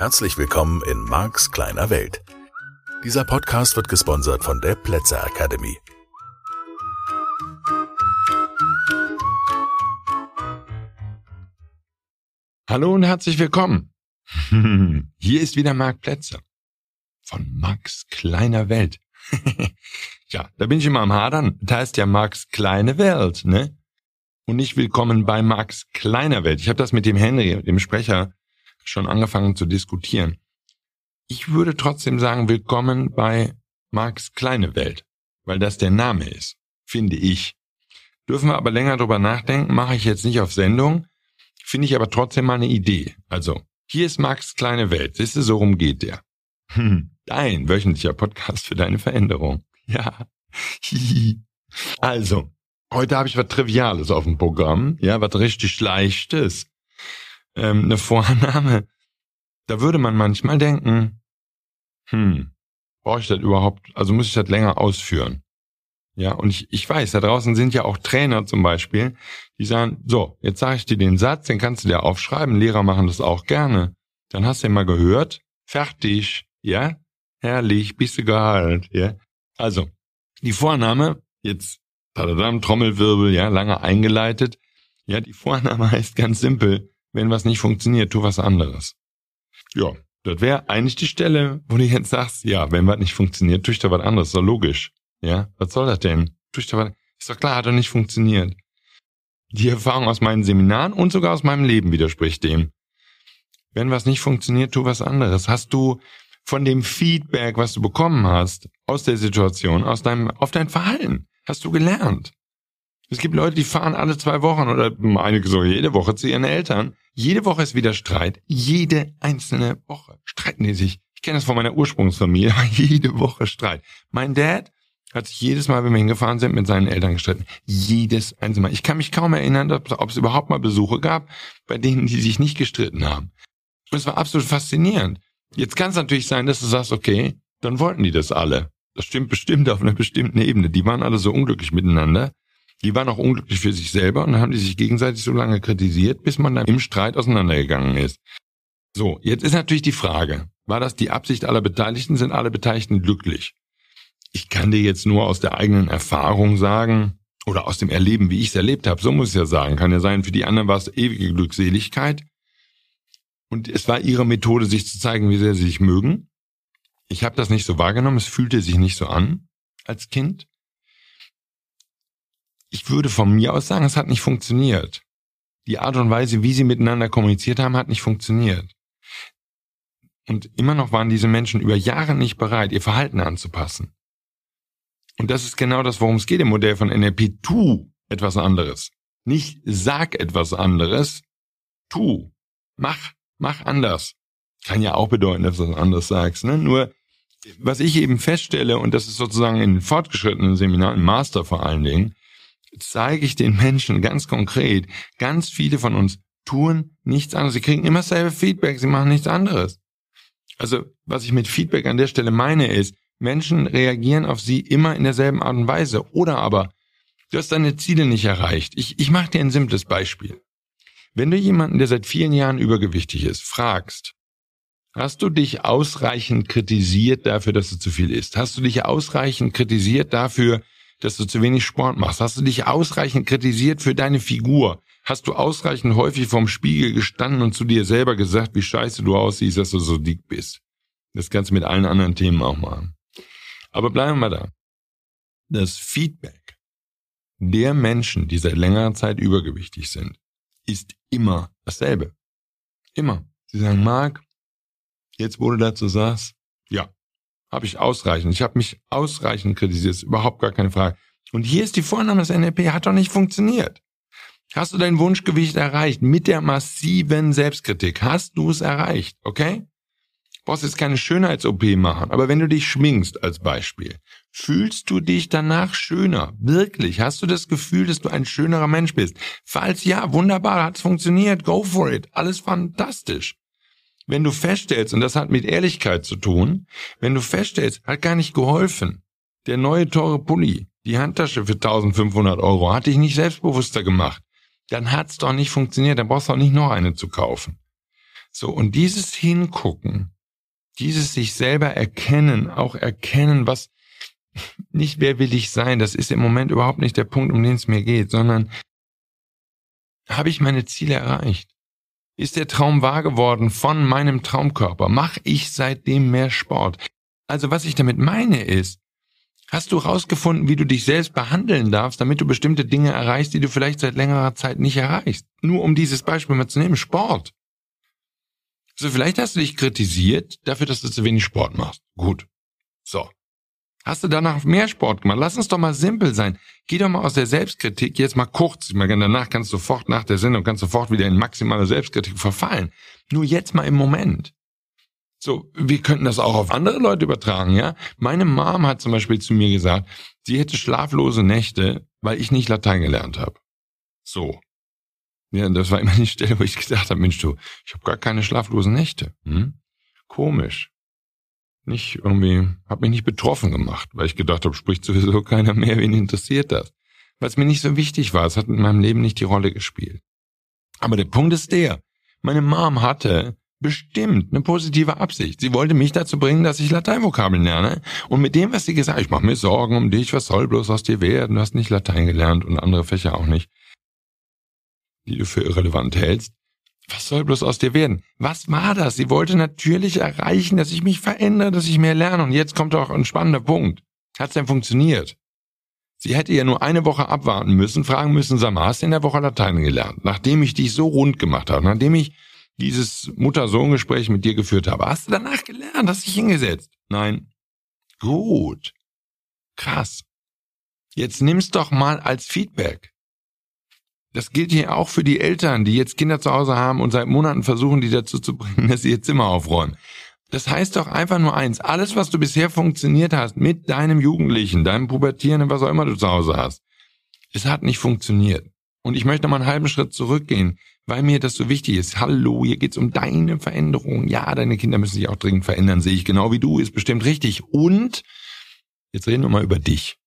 Herzlich willkommen in Marks kleiner Welt. Dieser Podcast wird gesponsert von der Plätzer Academy. Hallo und herzlich willkommen. Hier ist wieder Marc Plätzer von Max kleiner Welt. ja, da bin ich immer am Hadern. Das heißt ja Max kleine Welt, ne? Und nicht willkommen bei Max kleiner Welt. Ich habe das mit dem Henry, dem Sprecher, schon angefangen zu diskutieren. Ich würde trotzdem sagen, willkommen bei Max kleine Welt, weil das der Name ist, finde ich. Dürfen wir aber länger drüber nachdenken, mache ich jetzt nicht auf Sendung, finde ich aber trotzdem mal eine Idee. Also, hier ist Max kleine Welt. Siehst du, so rum geht der. Hm, dein wöchentlicher Podcast für deine Veränderung. Ja. also, heute habe ich was Triviales auf dem Programm. Ja, was richtig Leichtes ähm, eine Vorname, da würde man manchmal denken, hm, brauche ich das überhaupt, also muss ich das länger ausführen? Ja, und ich, ich weiß, da draußen sind ja auch Trainer zum Beispiel, die sagen, so, jetzt sage ich dir den Satz, den kannst du dir aufschreiben, Lehrer machen das auch gerne. Dann hast du ihn mal gehört, fertig, ja, herrlich, bist du geheilt, ja. Also, die Vorname, jetzt, tadadam, Trommelwirbel, ja, lange eingeleitet, ja, die Vorname heißt ganz simpel, wenn was nicht funktioniert, tu was anderes. Ja, das wäre eigentlich die Stelle, wo du jetzt sagst, ja, wenn was nicht funktioniert, tu ich da was anderes, ist doch logisch. Ja, was soll das denn? Tu ich da was, ist doch klar, hat doch nicht funktioniert. Die Erfahrung aus meinen Seminaren und sogar aus meinem Leben widerspricht dem. Wenn was nicht funktioniert, tu was anderes. Hast du von dem Feedback, was du bekommen hast, aus der Situation, aus deinem, auf dein Verhalten, hast du gelernt. Es gibt Leute, die fahren alle zwei Wochen oder einige so jede Woche zu ihren Eltern. Jede Woche ist wieder Streit. Jede einzelne Woche streiten die sich. Ich kenne das von meiner Ursprungsfamilie. Jede Woche Streit. Mein Dad hat sich jedes Mal, wenn wir hingefahren sind, mit seinen Eltern gestritten. Jedes einzelne Mal. Ich kann mich kaum erinnern, ob es überhaupt mal Besuche gab, bei denen die sich nicht gestritten haben. Und es war absolut faszinierend. Jetzt kann es natürlich sein, dass du sagst, okay, dann wollten die das alle. Das stimmt bestimmt auf einer bestimmten Ebene. Die waren alle so unglücklich miteinander. Die waren auch unglücklich für sich selber und haben die sich gegenseitig so lange kritisiert, bis man dann im Streit auseinandergegangen ist. So, jetzt ist natürlich die Frage, war das die Absicht aller Beteiligten? Sind alle Beteiligten glücklich? Ich kann dir jetzt nur aus der eigenen Erfahrung sagen oder aus dem Erleben, wie ich es erlebt habe, so muss ich ja sagen. Kann ja sein, für die anderen war es ewige Glückseligkeit. Und es war ihre Methode, sich zu zeigen, wie sehr sie sich mögen. Ich habe das nicht so wahrgenommen, es fühlte sich nicht so an als Kind ich würde von mir aus sagen, es hat nicht funktioniert. Die Art und Weise, wie sie miteinander kommuniziert haben, hat nicht funktioniert. Und immer noch waren diese Menschen über Jahre nicht bereit, ihr Verhalten anzupassen. Und das ist genau das, worum es geht im Modell von NLP. Tu etwas anderes. Nicht sag etwas anderes. Tu. Mach. Mach anders. Kann ja auch bedeuten, dass du was anderes sagst. Ne? Nur, was ich eben feststelle, und das ist sozusagen in fortgeschrittenen Seminaren, Master vor allen Dingen, zeige ich den Menschen ganz konkret, ganz viele von uns tun nichts anderes. Sie kriegen immer selbe Feedback, sie machen nichts anderes. Also, was ich mit Feedback an der Stelle meine, ist, Menschen reagieren auf sie immer in derselben Art und Weise. Oder aber, du hast deine Ziele nicht erreicht. Ich, ich mache dir ein simples Beispiel. Wenn du jemanden, der seit vielen Jahren übergewichtig ist, fragst, hast du dich ausreichend kritisiert dafür, dass du zu viel isst? Hast du dich ausreichend kritisiert dafür, dass du zu wenig Sport machst? Hast du dich ausreichend kritisiert für deine Figur? Hast du ausreichend häufig vorm Spiegel gestanden und zu dir selber gesagt, wie scheiße du aussiehst, dass du so dick bist? Das kannst du mit allen anderen Themen auch machen. Aber bleiben wir da. Das Feedback der Menschen, die seit längerer Zeit übergewichtig sind, ist immer dasselbe. Immer. Sie sagen, Marc, jetzt wo du dazu sagst, habe ich ausreichend. Ich habe mich ausreichend kritisiert, ist überhaupt gar keine Frage. Und hier ist die Vorname des NLP, hat doch nicht funktioniert. Hast du dein Wunschgewicht erreicht mit der massiven Selbstkritik? Hast du es erreicht, okay? Du brauchst jetzt keine Schönheits-OP machen, aber wenn du dich schminkst als Beispiel, fühlst du dich danach schöner? Wirklich? Hast du das Gefühl, dass du ein schönerer Mensch bist? Falls ja, wunderbar, hat es funktioniert, go for it, alles fantastisch wenn du feststellst, und das hat mit Ehrlichkeit zu tun, wenn du feststellst, hat gar nicht geholfen. Der neue teure Pulli, die Handtasche für 1500 Euro, hat dich nicht selbstbewusster gemacht. Dann hat's doch nicht funktioniert, dann brauchst du auch nicht noch eine zu kaufen. So, und dieses Hingucken, dieses sich selber erkennen, auch erkennen, was, nicht wer will ich sein, das ist im Moment überhaupt nicht der Punkt, um den es mir geht, sondern habe ich meine Ziele erreicht? Ist der Traum wahr geworden von meinem Traumkörper? Mache ich seitdem mehr Sport? Also was ich damit meine ist, hast du rausgefunden, wie du dich selbst behandeln darfst, damit du bestimmte Dinge erreichst, die du vielleicht seit längerer Zeit nicht erreichst? Nur um dieses Beispiel mal zu nehmen, Sport. So, vielleicht hast du dich kritisiert dafür, dass du zu wenig Sport machst. Gut. So. Hast du danach mehr Sport gemacht? Lass uns doch mal simpel sein. Geh doch mal aus der Selbstkritik jetzt mal kurz. Danach kannst du sofort nach der Sendung kannst du sofort wieder in maximale Selbstkritik verfallen. Nur jetzt mal im Moment. So, wir könnten das auch auf andere Leute übertragen, ja? Meine Mom hat zum Beispiel zu mir gesagt, sie hätte schlaflose Nächte, weil ich nicht Latein gelernt habe. So. Ja, das war immer die Stelle, wo ich gedacht habe, Mensch, du, ich habe gar keine schlaflosen Nächte. Hm? Komisch nicht irgendwie, hat mich nicht betroffen gemacht, weil ich gedacht habe, spricht sowieso keiner mehr, wen interessiert das? Weil es mir nicht so wichtig war, es hat in meinem Leben nicht die Rolle gespielt. Aber der Punkt ist der, meine Mom hatte bestimmt eine positive Absicht. Sie wollte mich dazu bringen, dass ich Lateinvokabeln lerne. Und mit dem, was sie gesagt hat, ich mache mir Sorgen um dich, was soll bloß aus dir werden? Du hast nicht Latein gelernt und andere Fächer auch nicht, die du für irrelevant hältst was soll bloß aus dir werden? Was war das? Sie wollte natürlich erreichen, dass ich mich verändere, dass ich mehr lerne. Und jetzt kommt doch ein spannender Punkt. Hat's denn funktioniert? Sie hätte ja nur eine Woche abwarten müssen, fragen müssen, sag mal, hast du in der Woche Latein gelernt? Nachdem ich dich so rund gemacht habe, nachdem ich dieses Mutter-Sohn-Gespräch mit dir geführt habe, hast du danach gelernt, hast dich hingesetzt? Nein. Gut. Krass. Jetzt nimm's doch mal als Feedback. Das gilt hier auch für die Eltern, die jetzt Kinder zu Hause haben und seit Monaten versuchen, die dazu zu bringen, dass sie ihr Zimmer aufräumen. Das heißt doch einfach nur eins. Alles, was du bisher funktioniert hast mit deinem Jugendlichen, deinem Pubertierenden, was auch immer du zu Hause hast, es hat nicht funktioniert. Und ich möchte mal einen halben Schritt zurückgehen, weil mir das so wichtig ist. Hallo, hier geht's um deine Veränderung. Ja, deine Kinder müssen sich auch dringend verändern, sehe ich genau wie du, ist bestimmt richtig. Und jetzt reden wir mal über dich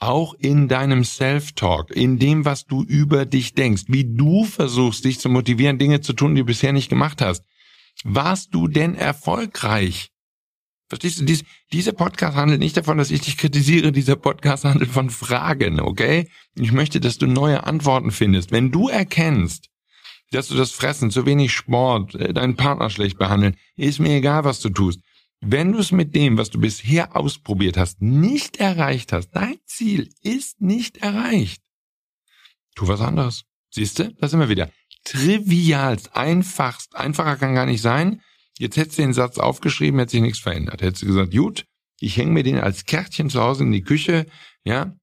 auch in deinem Self-Talk, in dem, was du über dich denkst, wie du versuchst, dich zu motivieren, Dinge zu tun, die du bisher nicht gemacht hast. Warst du denn erfolgreich? Verstehst du, dies, dieser Podcast handelt nicht davon, dass ich dich kritisiere, dieser Podcast handelt von Fragen, okay? Ich möchte, dass du neue Antworten findest. Wenn du erkennst, dass du das Fressen, zu wenig Sport, äh, deinen Partner schlecht behandeln, ist mir egal, was du tust. Wenn du es mit dem, was du bisher ausprobiert hast, nicht erreicht hast, dein Ziel ist nicht erreicht, tu was anderes. Siehst du, da sind wir wieder. Trivialst, einfachst, einfacher kann gar nicht sein. Jetzt hättest du den Satz aufgeschrieben, hätte sich nichts verändert. Hättest du gesagt, gut, ich hänge mir den als Kärtchen zu Hause in die Küche, ja.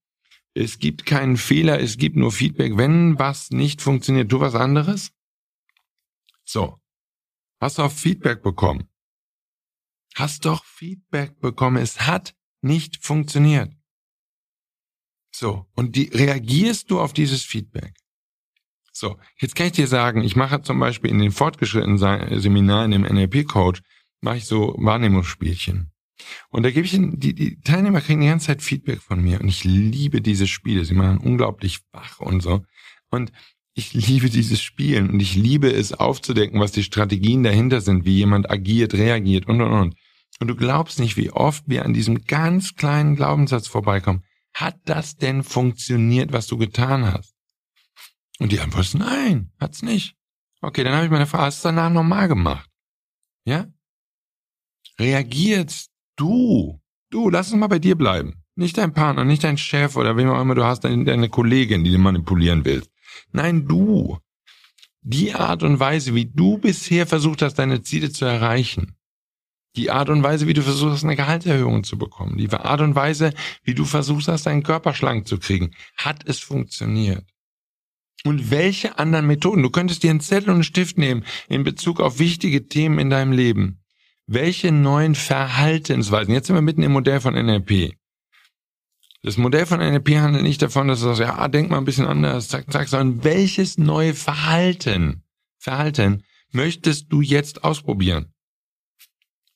Es gibt keinen Fehler, es gibt nur Feedback. Wenn was nicht funktioniert, tu was anderes. So. Hast du auch Feedback bekommen? Hast doch Feedback bekommen. Es hat nicht funktioniert. So, und die, reagierst du auf dieses Feedback? So, jetzt kann ich dir sagen, ich mache zum Beispiel in den fortgeschrittenen Seminaren im NLP-Coach, mache ich so Wahrnehmungsspielchen. Und da gebe ich ihnen, die, die Teilnehmer kriegen die ganze Zeit Feedback von mir und ich liebe diese Spiele. Sie machen unglaublich wach und so. Und ich liebe dieses Spielen und ich liebe es aufzudecken, was die Strategien dahinter sind, wie jemand agiert, reagiert und und und. Und du glaubst nicht, wie oft wir an diesem ganz kleinen Glaubenssatz vorbeikommen. Hat das denn funktioniert, was du getan hast? Und die Antwort ist nein, hat's nicht. Okay, dann habe ich meine Frage, hast du danach nochmal gemacht? Ja? Reagierst du? Du, lass uns mal bei dir bleiben. Nicht dein Partner, nicht dein Chef oder wem auch immer du hast, deine Kollegin, die du manipulieren willst. Nein, du. Die Art und Weise, wie du bisher versucht hast, deine Ziele zu erreichen, die Art und Weise, wie du versuchst, eine Gehaltserhöhung zu bekommen, die Art und Weise, wie du versuchst deinen Körper schlank zu kriegen, hat es funktioniert. Und welche anderen Methoden? Du könntest dir einen Zettel und einen Stift nehmen in Bezug auf wichtige Themen in deinem Leben. Welche neuen Verhaltensweisen? Jetzt sind wir mitten im Modell von NLP. Das Modell von NLP handelt nicht davon, dass du sagst, ja, denk mal ein bisschen anders, zack, zack, sondern welches neue Verhalten, Verhalten möchtest du jetzt ausprobieren?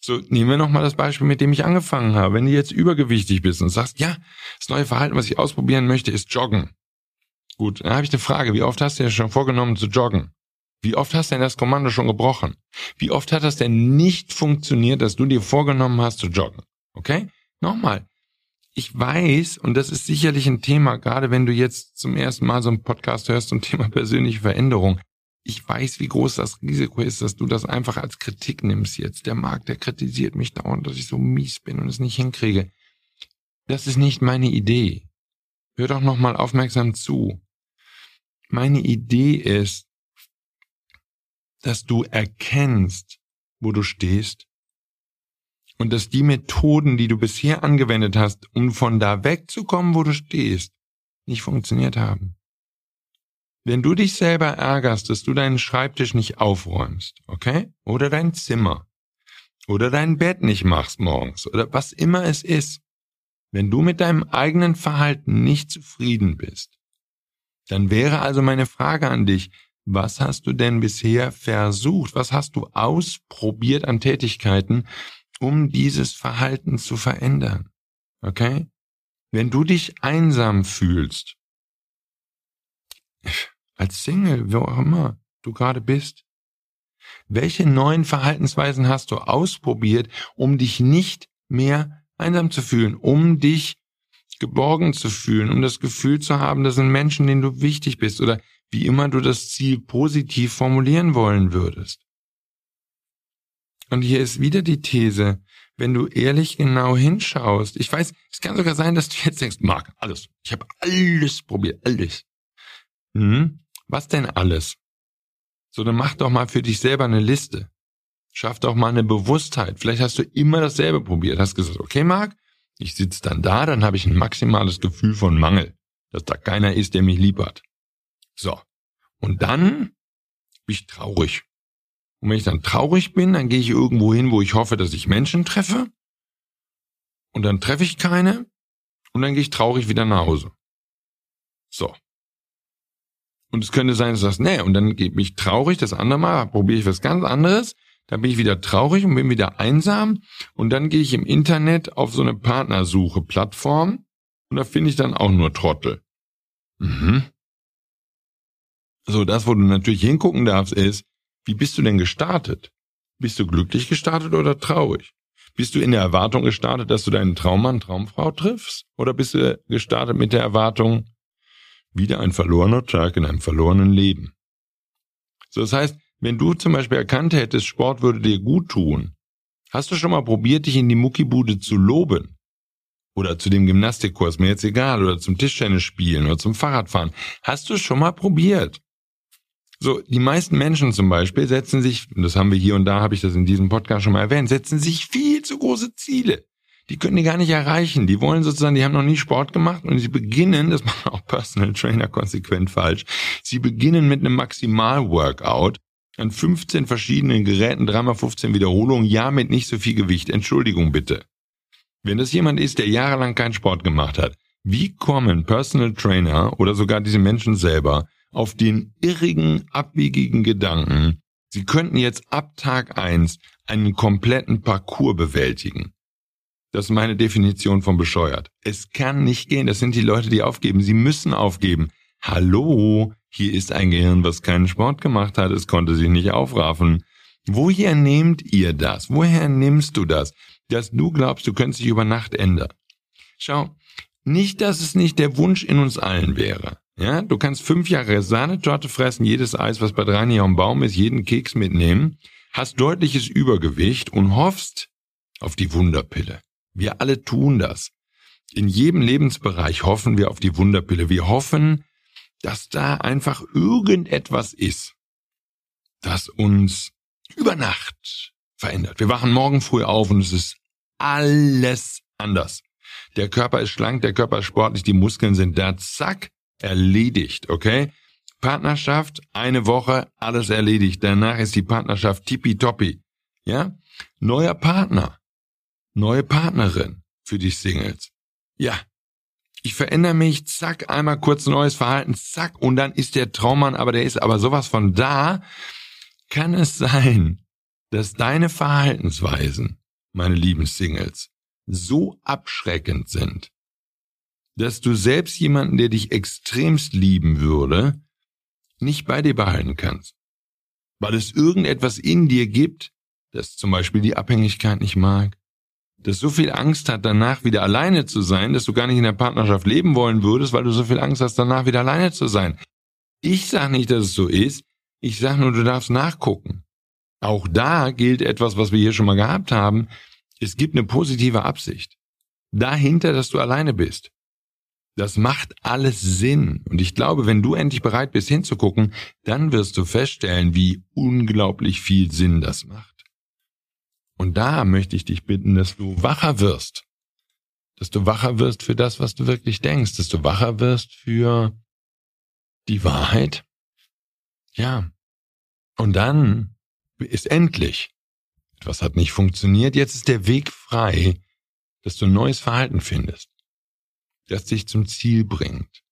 So, nehmen wir nochmal das Beispiel, mit dem ich angefangen habe. Wenn du jetzt übergewichtig bist und sagst, ja, das neue Verhalten, was ich ausprobieren möchte, ist Joggen. Gut, dann habe ich eine Frage. Wie oft hast du dir schon vorgenommen zu joggen? Wie oft hast du denn das Kommando schon gebrochen? Wie oft hat das denn nicht funktioniert, dass du dir vorgenommen hast zu joggen? Okay? Nochmal. Ich weiß, und das ist sicherlich ein Thema, gerade wenn du jetzt zum ersten Mal so einen Podcast hörst zum Thema persönliche Veränderung. Ich weiß, wie groß das Risiko ist, dass du das einfach als Kritik nimmst jetzt. Der Markt, der kritisiert mich dauernd, dass ich so mies bin und es nicht hinkriege. Das ist nicht meine Idee. Hör doch nochmal aufmerksam zu. Meine Idee ist, dass du erkennst, wo du stehst und dass die Methoden, die du bisher angewendet hast, um von da wegzukommen, wo du stehst, nicht funktioniert haben. Wenn du dich selber ärgerst, dass du deinen Schreibtisch nicht aufräumst, okay? Oder dein Zimmer. Oder dein Bett nicht machst morgens. Oder was immer es ist. Wenn du mit deinem eigenen Verhalten nicht zufrieden bist, dann wäre also meine Frage an dich, was hast du denn bisher versucht? Was hast du ausprobiert an Tätigkeiten, um dieses Verhalten zu verändern? Okay? Wenn du dich einsam fühlst, als Single, wo auch immer du gerade bist, welche neuen Verhaltensweisen hast du ausprobiert, um dich nicht mehr einsam zu fühlen, um dich geborgen zu fühlen, um das Gefühl zu haben, das sind Menschen, denen du wichtig bist oder wie immer du das Ziel positiv formulieren wollen würdest. Und hier ist wieder die These, wenn du ehrlich genau hinschaust, ich weiß, es kann sogar sein, dass du jetzt denkst, Marc, alles, ich habe alles probiert, alles. Hm, was denn alles? So, dann mach doch mal für dich selber eine Liste. Schaff doch mal eine Bewusstheit. Vielleicht hast du immer dasselbe probiert. Hast gesagt, okay, Marc, ich sitze dann da, dann habe ich ein maximales Gefühl von Mangel, dass da keiner ist, der mich lieb hat. So. Und dann bin ich traurig. Und wenn ich dann traurig bin, dann gehe ich irgendwo hin, wo ich hoffe, dass ich Menschen treffe. Und dann treffe ich keine. Und dann gehe ich traurig wieder nach Hause. So. Und es könnte sein, dass du sagst, nee, und dann bin ich traurig, das andere Mal probiere ich was ganz anderes. Dann bin ich wieder traurig und bin wieder einsam. Und dann gehe ich im Internet auf so eine Partnersuche-Plattform. Und da finde ich dann auch nur Trottel. Mhm. So, das, wo du natürlich hingucken darfst, ist, wie bist du denn gestartet? Bist du glücklich gestartet oder traurig? Bist du in der Erwartung gestartet, dass du deinen Traummann, Traumfrau triffst? Oder bist du gestartet mit der Erwartung, wieder ein verlorener Tag in einem verlorenen Leben? So, das heißt, wenn du zum Beispiel erkannt hättest, Sport würde dir gut tun, hast du schon mal probiert, dich in die Muckibude zu loben? Oder zu dem Gymnastikkurs, mir jetzt egal, oder zum Tischtennis spielen oder zum Fahrradfahren. Hast du schon mal probiert? So, die meisten Menschen zum Beispiel setzen sich, und das haben wir hier und da, habe ich das in diesem Podcast schon mal erwähnt, setzen sich viel zu große Ziele. Die können die gar nicht erreichen. Die wollen sozusagen, die haben noch nie Sport gemacht und sie beginnen, das machen auch Personal Trainer konsequent falsch, sie beginnen mit einem Maximal-Workout an 15 verschiedenen Geräten, dreimal 15 Wiederholungen, ja mit nicht so viel Gewicht. Entschuldigung bitte. Wenn das jemand ist, der jahrelang keinen Sport gemacht hat, wie kommen Personal Trainer oder sogar diese Menschen selber auf den irrigen, abwegigen Gedanken, sie könnten jetzt ab Tag eins einen kompletten Parcours bewältigen. Das ist meine Definition von bescheuert. Es kann nicht gehen. Das sind die Leute, die aufgeben. Sie müssen aufgeben. Hallo, hier ist ein Gehirn, was keinen Sport gemacht hat. Es konnte sich nicht aufraffen. Woher nehmt ihr das? Woher nimmst du das? Dass du glaubst, du könntest dich über Nacht ändern. Schau, nicht, dass es nicht der Wunsch in uns allen wäre. Ja, du kannst fünf Jahre Sahnetorte fressen, jedes Eis, was bei drei am Baum ist, jeden Keks mitnehmen, hast deutliches Übergewicht und hoffst auf die Wunderpille. Wir alle tun das. In jedem Lebensbereich hoffen wir auf die Wunderpille. Wir hoffen, dass da einfach irgendetwas ist, das uns über Nacht verändert. Wir wachen morgen früh auf und es ist alles anders. Der Körper ist schlank, der Körper ist sportlich, die Muskeln sind da, zack, erledigt, okay? Partnerschaft, eine Woche, alles erledigt. Danach ist die Partnerschaft tippitoppi. Ja? Neuer Partner. Neue Partnerin für die Singles. Ja. Ich verändere mich, zack, einmal kurz neues Verhalten, zack, und dann ist der Traummann, aber der ist aber sowas von da. Kann es sein, dass deine Verhaltensweisen, meine lieben Singles, so abschreckend sind, dass du selbst jemanden, der dich extremst lieben würde, nicht bei dir behalten kannst. weil es irgendetwas in dir gibt, das zum Beispiel die Abhängigkeit nicht mag, das so viel Angst hat, danach wieder alleine zu sein, dass du gar nicht in der Partnerschaft leben wollen würdest, weil du so viel Angst hast, danach wieder alleine zu sein. Ich sag nicht, dass es so ist. Ich sag nur, du darfst nachgucken. Auch da gilt etwas, was wir hier schon mal gehabt haben. Es gibt eine positive Absicht. Dahinter, dass du alleine bist. Das macht alles Sinn. Und ich glaube, wenn du endlich bereit bist hinzugucken, dann wirst du feststellen, wie unglaublich viel Sinn das macht. Und da möchte ich dich bitten, dass du wacher wirst. Dass du wacher wirst für das, was du wirklich denkst. Dass du wacher wirst für die Wahrheit. Ja. Und dann ist endlich. Etwas hat nicht funktioniert. Jetzt ist der Weg frei, dass du ein neues Verhalten findest. Das dich zum Ziel bringt.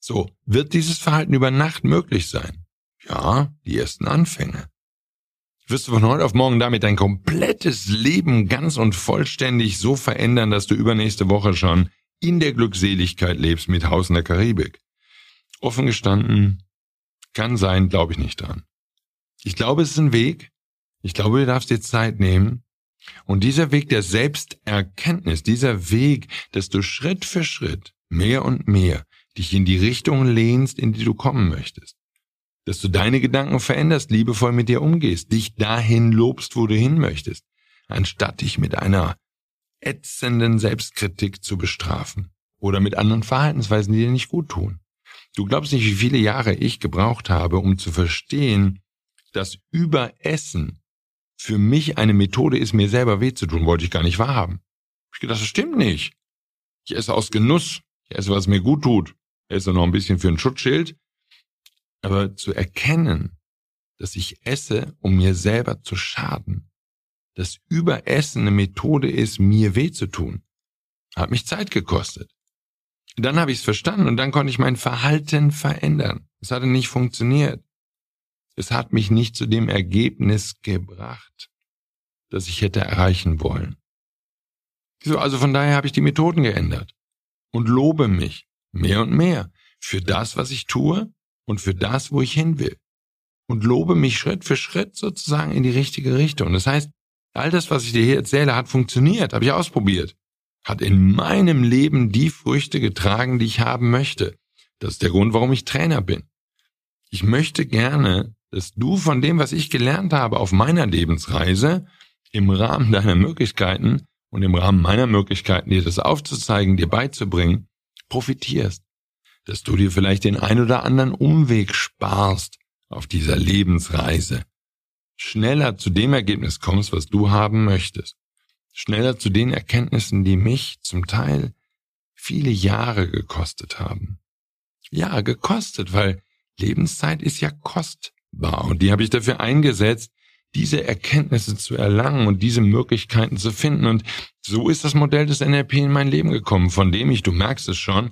So, wird dieses Verhalten über Nacht möglich sein? Ja, die ersten Anfänge wirst du von heute auf morgen damit dein komplettes Leben ganz und vollständig so verändern, dass du übernächste Woche schon in der Glückseligkeit lebst mit Haus in der Karibik. Offen gestanden, kann sein, glaube ich nicht dran. Ich glaube, es ist ein Weg. Ich glaube, du darfst dir Zeit nehmen. Und dieser Weg der Selbsterkenntnis, dieser Weg, dass du Schritt für Schritt mehr und mehr dich in die Richtung lehnst, in die du kommen möchtest dass du deine Gedanken veränderst, liebevoll mit dir umgehst, dich dahin lobst, wo du hin möchtest, anstatt dich mit einer ätzenden Selbstkritik zu bestrafen oder mit anderen Verhaltensweisen, die dir nicht gut tun. Du glaubst nicht, wie viele Jahre ich gebraucht habe, um zu verstehen, dass Überessen für mich eine Methode ist, mir selber weh zu tun, wollte ich gar nicht wahrhaben. Ich gedacht, das stimmt nicht. Ich esse aus Genuss, ich esse, was mir gut tut, ich esse noch ein bisschen für ein Schutzschild, aber zu erkennen, dass ich esse, um mir selber zu schaden, dass Überessen eine Methode ist, mir weh zu tun, hat mich Zeit gekostet. Dann habe ich es verstanden und dann konnte ich mein Verhalten verändern. Es hatte nicht funktioniert. Es hat mich nicht zu dem Ergebnis gebracht, das ich hätte erreichen wollen. So, also von daher habe ich die Methoden geändert und lobe mich mehr und mehr für das, was ich tue und für das, wo ich hin will. Und lobe mich Schritt für Schritt sozusagen in die richtige Richtung. Das heißt, all das, was ich dir hier erzähle, hat funktioniert, habe ich ausprobiert. Hat in meinem Leben die Früchte getragen, die ich haben möchte. Das ist der Grund, warum ich Trainer bin. Ich möchte gerne, dass du von dem, was ich gelernt habe auf meiner Lebensreise, im Rahmen deiner Möglichkeiten und im Rahmen meiner Möglichkeiten, dir das aufzuzeigen, dir beizubringen, profitierst dass du dir vielleicht den ein oder anderen Umweg sparst auf dieser Lebensreise. Schneller zu dem Ergebnis kommst, was du haben möchtest. Schneller zu den Erkenntnissen, die mich zum Teil viele Jahre gekostet haben. Ja, gekostet, weil Lebenszeit ist ja kostbar und die habe ich dafür eingesetzt, diese Erkenntnisse zu erlangen und diese Möglichkeiten zu finden. Und so ist das Modell des NLP in mein Leben gekommen, von dem ich, du merkst es schon,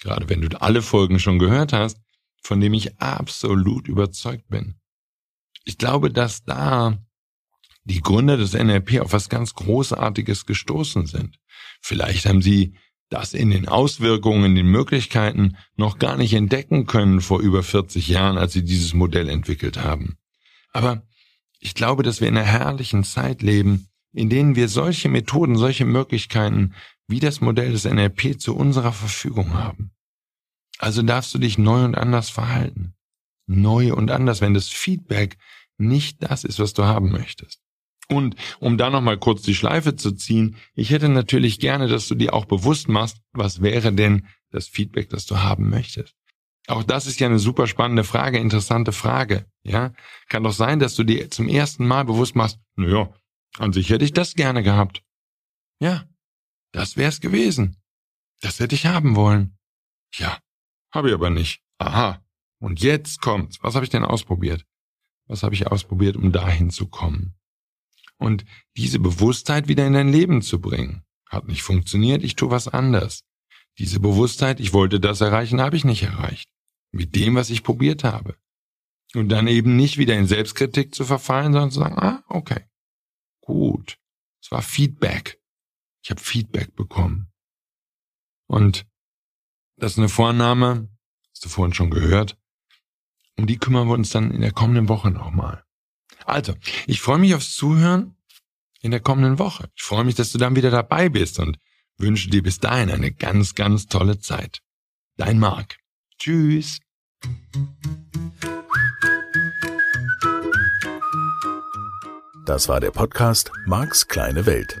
gerade wenn du alle Folgen schon gehört hast, von dem ich absolut überzeugt bin. Ich glaube, dass da die Gründer des NLP auf was ganz Großartiges gestoßen sind. Vielleicht haben sie das in den Auswirkungen, in den Möglichkeiten noch gar nicht entdecken können vor über 40 Jahren, als sie dieses Modell entwickelt haben. Aber ich glaube, dass wir in einer herrlichen Zeit leben, in denen wir solche Methoden, solche Möglichkeiten wie das Modell des NLP zu unserer Verfügung haben. Also darfst du dich neu und anders verhalten. Neu und anders, wenn das Feedback nicht das ist, was du haben möchtest. Und um da nochmal kurz die Schleife zu ziehen, ich hätte natürlich gerne, dass du dir auch bewusst machst, was wäre denn das Feedback, das du haben möchtest. Auch das ist ja eine super spannende Frage, interessante Frage. Ja, kann doch sein, dass du dir zum ersten Mal bewusst machst, naja, an sich hätte ich das gerne gehabt. Ja, das wär's gewesen. Das hätte ich haben wollen. Ja, habe ich aber nicht. Aha. Und jetzt kommt's. Was habe ich denn ausprobiert? Was habe ich ausprobiert, um dahin zu kommen? Und diese Bewusstheit wieder in dein Leben zu bringen. Hat nicht funktioniert, ich tue was anders. Diese Bewusstheit, ich wollte das erreichen, habe ich nicht erreicht. Mit dem, was ich probiert habe. Und dann eben nicht wieder in Selbstkritik zu verfallen, sondern zu sagen, ah, okay, gut. Es war Feedback. Ich habe Feedback bekommen. Und das ist eine Vorname, hast du vorhin schon gehört. um die kümmern wir uns dann in der kommenden Woche nochmal. Also, ich freue mich aufs Zuhören in der kommenden Woche. Ich freue mich, dass du dann wieder dabei bist und wünsche dir bis dahin eine ganz, ganz tolle Zeit. Dein Marc. Tschüss. Das war der Podcast Marks kleine Welt.